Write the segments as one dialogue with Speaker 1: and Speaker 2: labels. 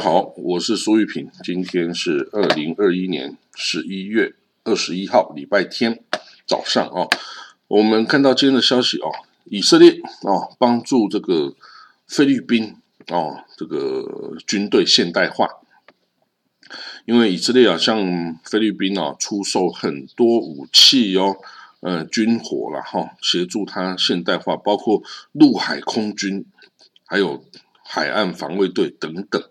Speaker 1: 好，我是苏玉平，今天是二零二一年十一月二十一号，礼拜天早上啊。我们看到今天的消息哦，以色列哦帮助这个菲律宾哦这个军队现代化，因为以色列啊向菲律宾啊出售很多武器哦，呃军火了哈，协助他现代化，包括陆海空军，还有海岸防卫队等等。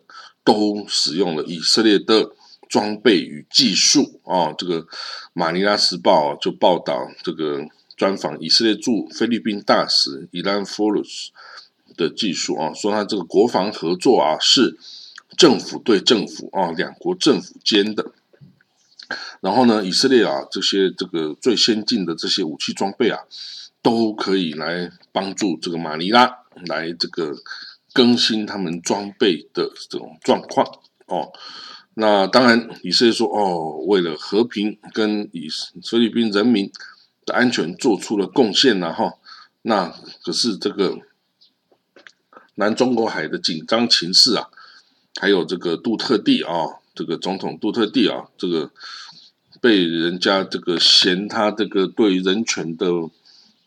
Speaker 1: 都使用了以色列的装备与技术啊，这个《马尼拉时报》就报道这个专访以色列驻菲律宾大使伊兰·弗鲁斯的技术啊，说他这个国防合作啊是政府对政府啊两国政府间的。然后呢，以色列啊这些这个最先进的这些武器装备啊，都可以来帮助这个马尼拉来这个。更新他们装备的这种状况哦，那当然以色列说哦，为了和平跟以菲律宾人民的安全做出了贡献了哈，那可是这个南中国海的紧张情势啊，还有这个杜特地啊，这个总统杜特地啊，这个被人家这个嫌他这个对人权的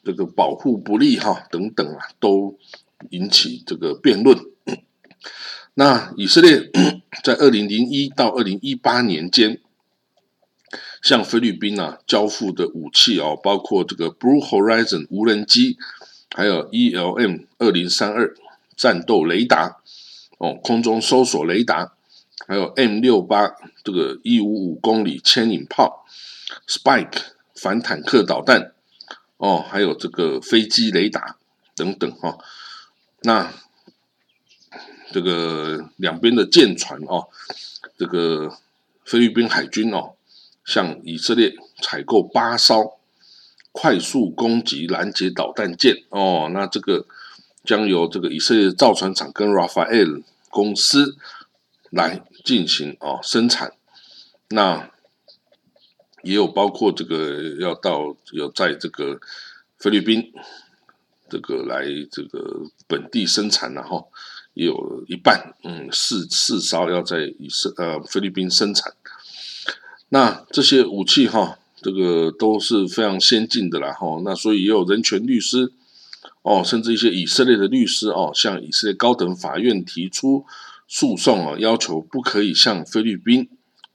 Speaker 1: 这个保护不利哈等等啊，都。引起这个辩论。那以色列 在二零零一到二零一八年间，向菲律宾啊交付的武器哦，包括这个 Blue Horizon 无人机，还有 ELM 二零三二战斗雷达哦，空中搜索雷达，还有 M 六八这个一五五公里牵引炮，Spike 反坦克导弹哦，还有这个飞机雷达等等哈。那这个两边的舰船哦，这个菲律宾海军哦，向以色列采购八艘快速攻击拦截导弹舰哦，那这个将由这个以色列造船厂跟 Rafael 公司来进行哦生产。那也有包括这个要到有在这个菲律宾。这个来这个本地生产，然后有一半，嗯，四四艘要在以色呃菲律宾生产。那这些武器哈，这个都是非常先进的啦哈。那所以也有人权律师哦，甚至一些以色列的律师哦，向以色列高等法院提出诉讼啊，要求不可以向菲律宾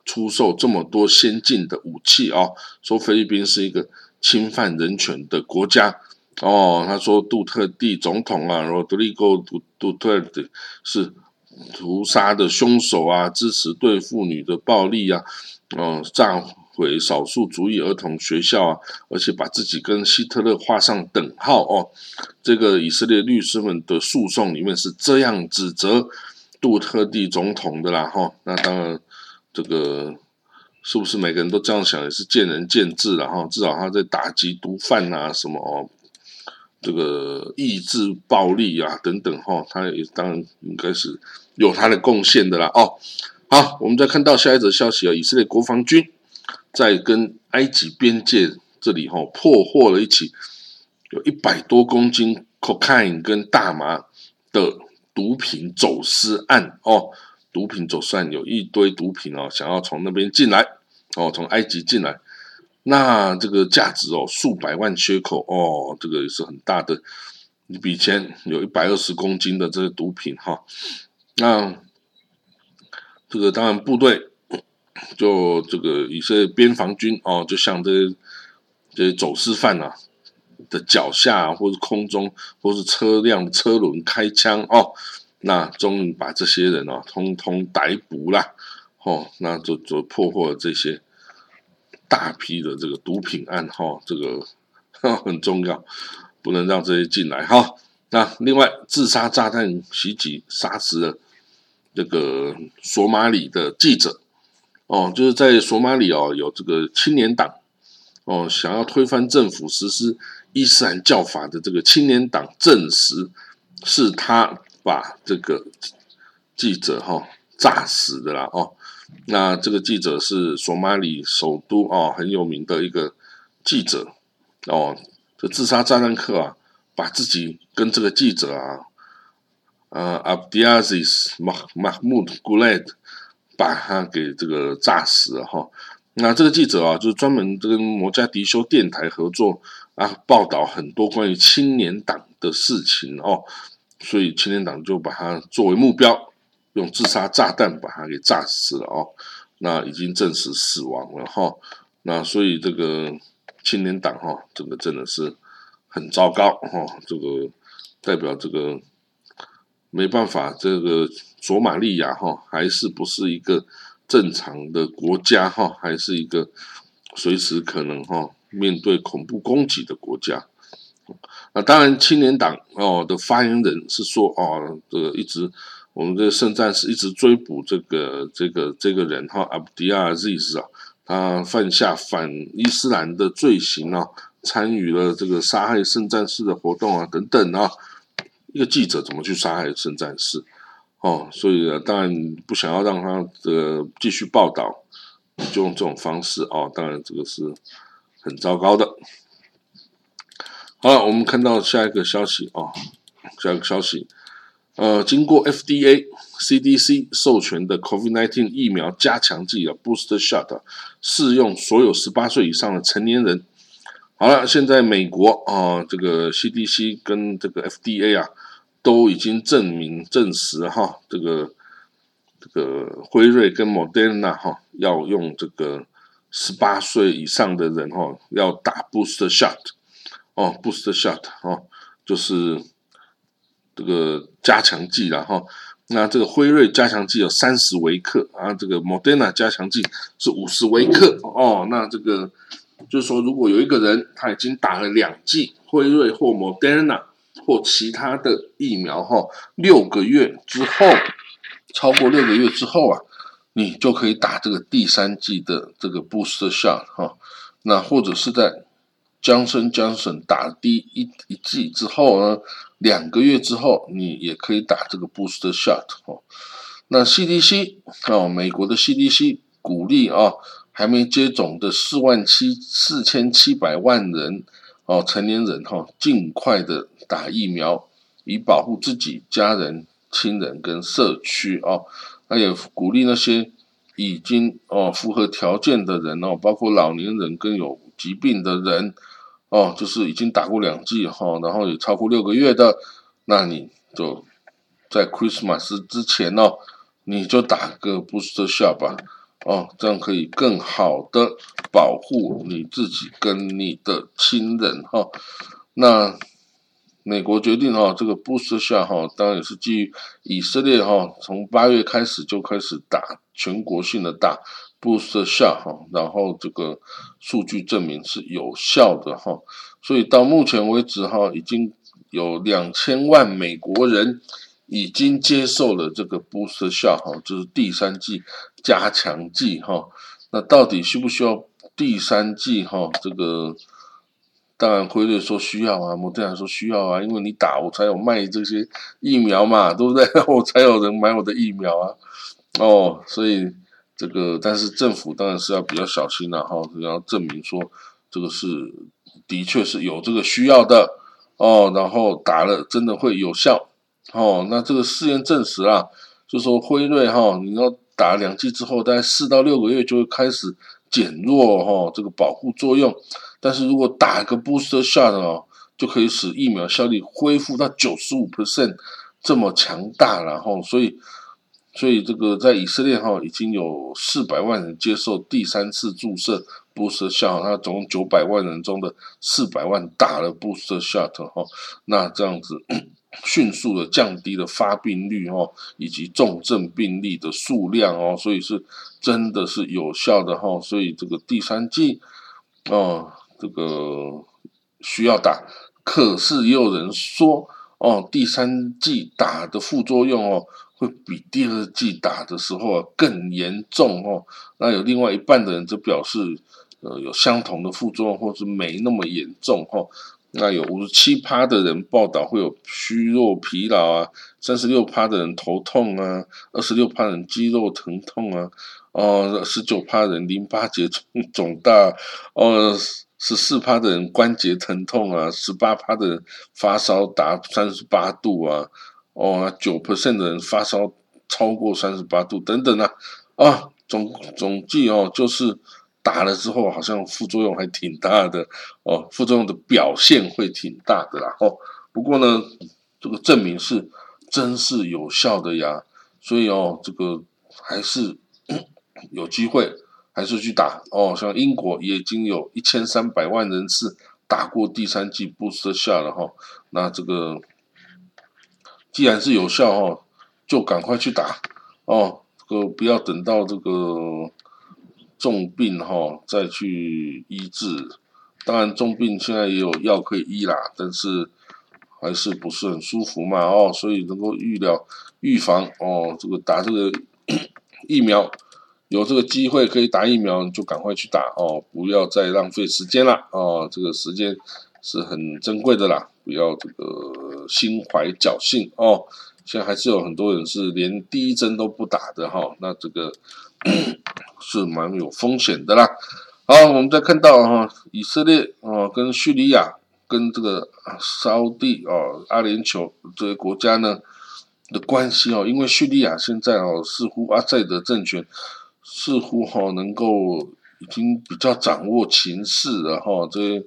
Speaker 1: 出售这么多先进的武器啊，说菲律宾是一个侵犯人权的国家。哦，他说杜特地总统啊，罗德里戈杜杜特的是屠杀的凶手啊，支持对妇女的暴力啊，哦，炸毁少数族裔儿童学校啊，而且把自己跟希特勒画上等号哦。这个以色列律师们的诉讼里面是这样指责杜特地总统的啦，哈。那当然，这个是不是每个人都这样想也是见仁见智了哈。至少他在打击毒贩啊什么哦。这个抑制暴力啊，等等哈，他也当然应该是有他的贡献的啦。哦，好，我们再看到下一则消息啊，以色列国防军在跟埃及边界这里哈破获了一起有一百多公斤 cocaine 跟大麻的毒品走私案哦，毒品走私案有一堆毒品哦，想要从那边进来哦，从埃及进来。那这个价值哦，数百万缺口哦，这个也是很大的一笔钱，有一百二十公斤的这个毒品哈。那这个当然部队 就这个以色列边防军哦，就像这些这些走私犯啊的脚下或者空中或是车辆车轮开枪哦，那终于把这些人哦通通逮捕了哦，那就就破获了这些。大批的这个毒品案哈，这个 很重要，不能让这些进来哈。那另外，自杀炸弹袭击杀死了这个索马里的记者哦，就是在索马里哦，有这个青年党哦，想要推翻政府实施伊斯兰教法的这个青年党证实是他把这个记者哈炸死的啦哦。那这个记者是索马里首都哦很有名的一个记者哦，这自杀炸弹客啊，把自己跟这个记者啊，呃，Abdiaziz Mahmoud Guled 把他给这个炸死了哈。那这个记者啊，就是专门跟摩加迪修电台合作啊，报道很多关于青年党的事情哦，所以青年党就把他作为目标。用自杀炸弹把他给炸死了哦，那已经证实死亡了哈，那所以这个青年党哈，这个真的是很糟糕哈，这个代表这个没办法，这个索马利亚哈还是不是一个正常的国家哈，还是一个随时可能哈面对恐怖攻击的国家。那当然，青年党哦的发言人是说哦，这个一直。我们的圣战士一直追捕这个这个这个人哈，阿布迪亚 Z 啊，他犯下反伊斯兰的罪行啊，参与了这个杀害圣战士的活动啊，等等啊。一个记者怎么去杀害圣战士？哦，所以当然不想要让他的继续报道，就用这种方式哦。当然这个是很糟糕的。好了，我们看到下一个消息哦，下一个消息。呃，经过 FDA、CDC 授权的 COVID-19 疫苗加强剂啊，Boost shot 适用所有十八岁以上的成年人。好了，现在美国啊，这个 CDC 跟这个 FDA 啊，都已经证明证实哈，这个这个辉瑞跟 Moderna 哈，要用这个十八岁以上的人哈，要打 Boost shot 哦，Boost shot 哦，就是。这个加强剂了哈，那这个辉瑞加强剂有三十微克啊，这个 Moderna 加强剂是五十微克哦。那这个就是说，如果有一个人他已经打了两剂辉瑞或 Moderna 或其他的疫苗哈，六个月之后，超过六个月之后啊，你就可以打这个第三剂的这个 booster shot 哈。那或者是在江森江省打第一一剂之后呢？两个月之后，你也可以打这个 booster shot 哦。那 CDC 哦，美国的 CDC 鼓励啊，还没接种的四万七四千七百万人哦，成年人哈，尽快的打疫苗，以保护自己、家人、亲人跟社区哦。那也鼓励那些已经哦符合条件的人哦，包括老年人跟有疾病的人。哦，就是已经打过两剂哈，然后也超过六个月的，那你就在 Christmas 之前哦，你就打个 booster shot 吧，哦，这样可以更好的保护你自己跟你的亲人哈。那美国决定哈，这个 booster shot 哈，当然也是基于以色列哈，从八月开始就开始打全国性的打。Boost 下哈，然后这个数据证明是有效的哈，所以到目前为止哈，已经有两千万美国人已经接受了这个 boost 下哈，就是第三剂加强剂哈。那到底需不需要第三剂哈？这个当然辉瑞说需要啊，莫德纳说需要啊，因为你打我才有卖这些疫苗嘛，对不对？我才有人买我的疫苗啊。哦，所以。这个，但是政府当然是要比较小心了哈，要证明说这个是的确是有这个需要的哦，然后打了真的会有效哦。那这个试验证实啊，就说辉瑞哈，你要打两剂之后，大概四到六个月就会开始减弱哈这个保护作用，但是如果打一个 booster shot 哦，就可以使疫苗效力恢复到九十五 percent 这么强大，然后所以。所以这个在以色列哈已经有四百万人接受第三次注射 boost shot，那总共九百万人中的四百万打了 boost shot 哈，那这样子迅速的降低了发病率哈，以及重症病例的数量哦，所以是真的是有效的哈，所以这个第三剂哦，这个需要打，可是也有人说哦，第三剂打的副作用哦。会比第二季打的时候更严重哦。那有另外一半的人就表示，呃，有相同的副作用，或是没那么严重哦。那有五十七趴的人报道会有虚弱疲劳啊，三十六趴的人头痛啊，二十六趴人肌肉疼痛啊，哦，十九趴人淋巴结肿 肿大，哦，十四趴的人关节疼痛啊，十八趴的人发烧达三十八度啊，哦，九 percent 的人发烧超过三十八度等等啊，啊，总总计哦就是。打了之后好像副作用还挺大的哦，副作用的表现会挺大的啦哦。不过呢，这个证明是真是有效的呀，所以哦，这个还是 有机会，还是去打哦。像英国也已经有一千三百万人次打过第三剂布什下了哈，那这个既然是有效哦，就赶快去打哦，这个不要等到这个。重病哈，再去医治。当然，重病现在也有药可以医啦，但是还是不是很舒服嘛哦，所以能够预料、预防哦，这个打这个 疫苗，有这个机会可以打疫苗，就赶快去打哦，不要再浪费时间了哦，这个时间是很珍贵的啦，不要这个心怀侥幸哦。现在还是有很多人是连第一针都不打的哈，那这个。是蛮有风险的啦。好，我们再看到哈，以色列哦，跟叙利亚、跟这个沙地哦、阿联酋这些国家呢的关系哦，因为叙利亚现在哦，似乎阿塞德政权似乎哈能够已经比较掌握情势了哈，这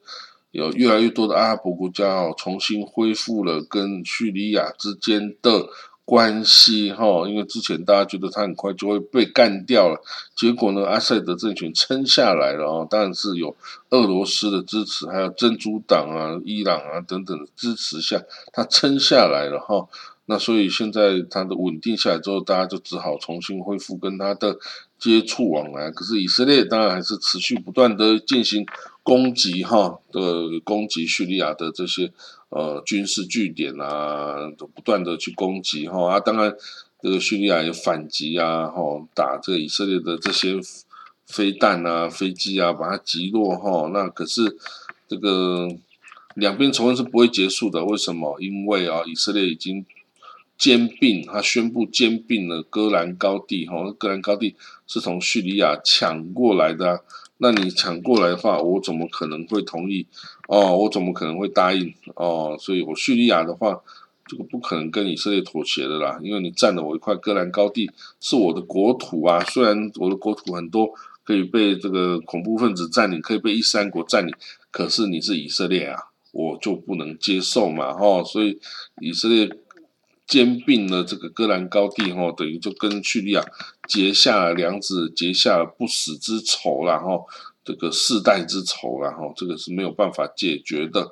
Speaker 1: 有越来越多的阿拉伯国家哦，重新恢复了跟叙利亚之间的。关系哈，因为之前大家觉得他很快就会被干掉了，结果呢，阿塞德政权撑下来了哦，当然是有俄罗斯的支持，还有珍珠党啊、伊朗啊等等的支持下，他撑下来了哈。那所以现在他的稳定下来之后，大家就只好重新恢复跟他的接触往来。可是以色列当然还是持续不断的进行攻击哈的攻击叙利亚的这些。呃，军事据点啊，都不断的去攻击哈啊，当然这个叙利亚有反击啊，哈，打这个以色列的这些飞弹啊、飞机啊，把它击落哈。那可是这个两边仇恨是不会结束的，为什么？因为啊，以色列已经兼并，他宣布兼并了戈兰高地哈，戈兰高地是从叙利亚抢过来的。那你抢过来的话，我怎么可能会同意？哦，我怎么可能会答应？哦，所以我叙利亚的话，这个不可能跟以色列妥协的啦，因为你占了我一块戈兰高地，是我的国土啊。虽然我的国土很多可以被这个恐怖分子占领，可以被伊斯兰国占领，可是你是以色列啊，我就不能接受嘛。哦，所以以色列。兼并了这个戈兰高地，哈，等于就跟叙利亚结下了梁子，结下了不死之仇了，哈，这个世代之仇了，哈，这个是没有办法解决的，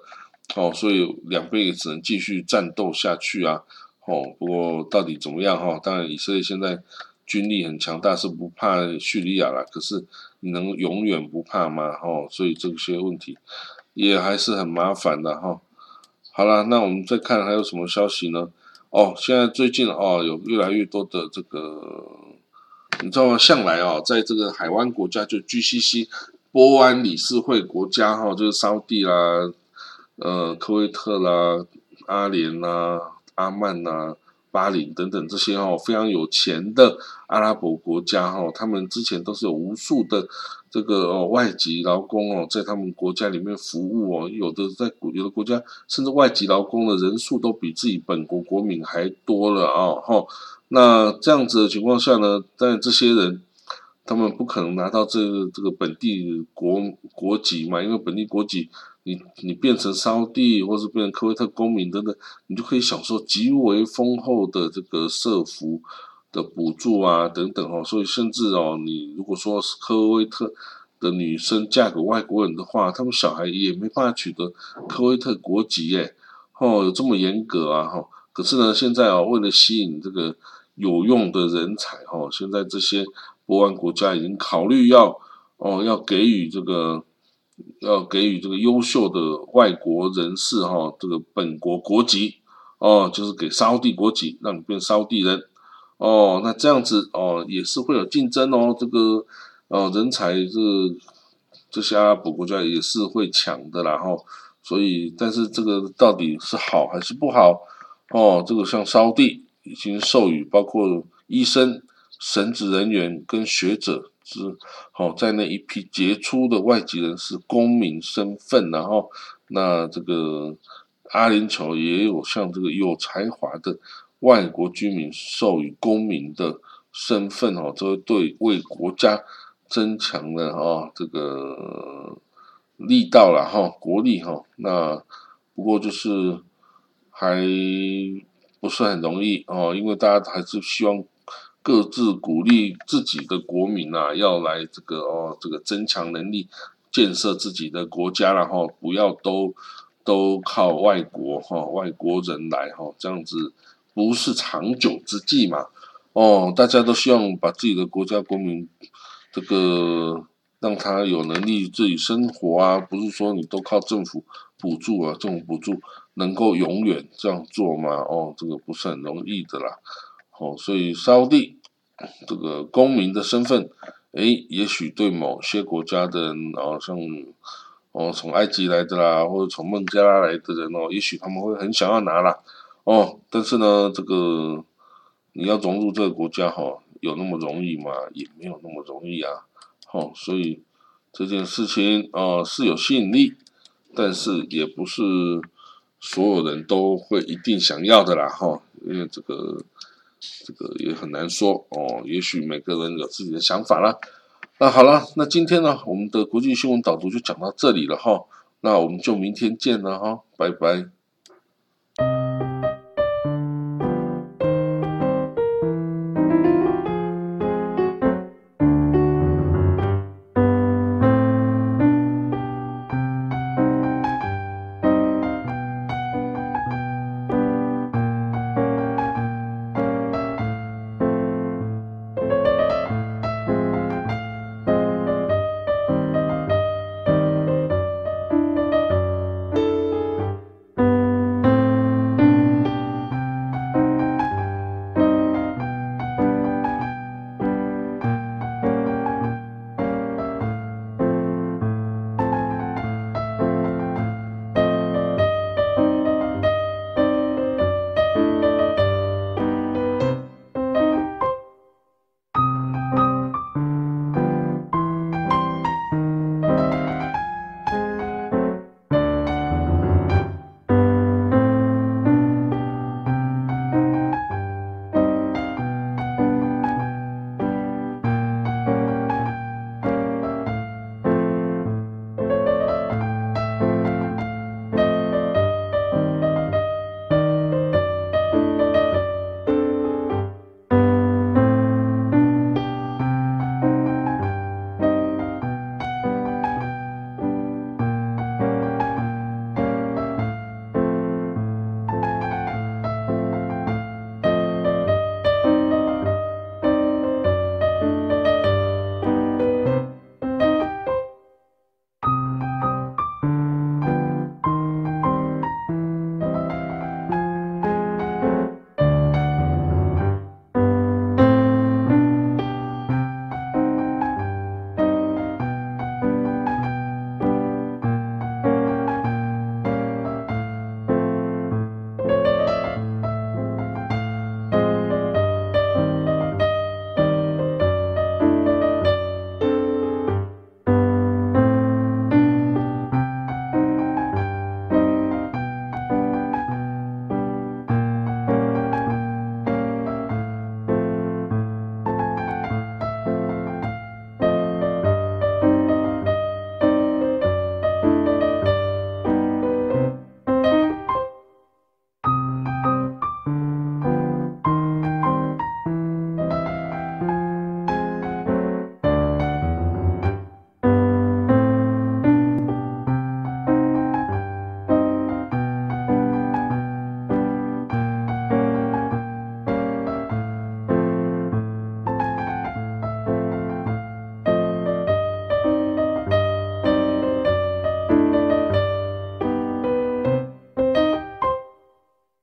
Speaker 1: 哦，所以两边也只能继续战斗下去啊，哦，不过到底怎么样，哈，当然以色列现在军力很强大，是不怕叙利亚了，可是你能永远不怕吗？哈，所以这些问题也还是很麻烦的，哈。好了，那我们再看还有什么消息呢？哦，现在最近哦，有越来越多的这个，你知道吗？向来哦，在这个海湾国家，就 GCC 波湾理事会国家哈，就是沙地啦、呃、科威特啦、阿联啦、阿曼呐。巴林等等这些哈非常有钱的阿拉伯国家哈，他们之前都是有无数的这个哦外籍劳工哦在他们国家里面服务哦，有的在有的国家甚至外籍劳工的人数都比自己本国国民还多了啊哈。那这样子的情况下呢，但这些人他们不可能拿到这个这个本地国国籍嘛，因为本地国籍。你你变成沙地，或是变成科威特公民等等，你就可以享受极为丰厚的这个社福的补助啊等等哦。所以甚至哦，你如果说是科威特的女生嫁给外国人的话，他们小孩也没办法取得科威特国籍耶。哦，有这么严格啊哈。可是呢，现在啊，为了吸引这个有用的人才哈，现在这些波湾国家已经考虑要哦要给予这个。要给予这个优秀的外国人士哈，这个本国国籍哦，就是给沙地国籍，让你变沙地人哦。那这样子哦，也是会有竞争哦。这个呃人才这这些阿拉伯国家也是会抢的啦哈。所以，但是这个到底是好还是不好？哦，这个像烧地已经授予包括医生、神职人员跟学者之好在那一批杰出的外籍人士公民身份，然后那这个阿联酋也有像这个有才华的外国居民授予公民的身份哦，这对为国家增强了哦这个。力道了哈，国力哈，那不过就是还不是很容易哦，因为大家还是希望各自鼓励自己的国民啊，要来这个哦，这个增强能力，建设自己的国家然后不要都都靠外国哈，外国人来哈，这样子不是长久之计嘛，哦，大家都希望把自己的国家国民这个。让他有能力自己生活啊，不是说你都靠政府补助啊，政府补助能够永远这样做吗？哦，这个不是很容易的啦。哦，所以沙地这个公民的身份，诶，也许对某些国家的人，哦，像哦从埃及来的啦，或者从孟加拉来的人哦，也许他们会很想要拿啦。哦，但是呢，这个你要融入这个国家哈，有那么容易吗？也没有那么容易啊。哦，所以这件事情啊是有吸引力，但是也不是所有人都会一定想要的啦，哈，因为这个这个也很难说哦，也许每个人有自己的想法啦。那好了，那今天呢，我们的国际新闻导读就讲到这里了哈，那我们就明天见了哈，拜拜。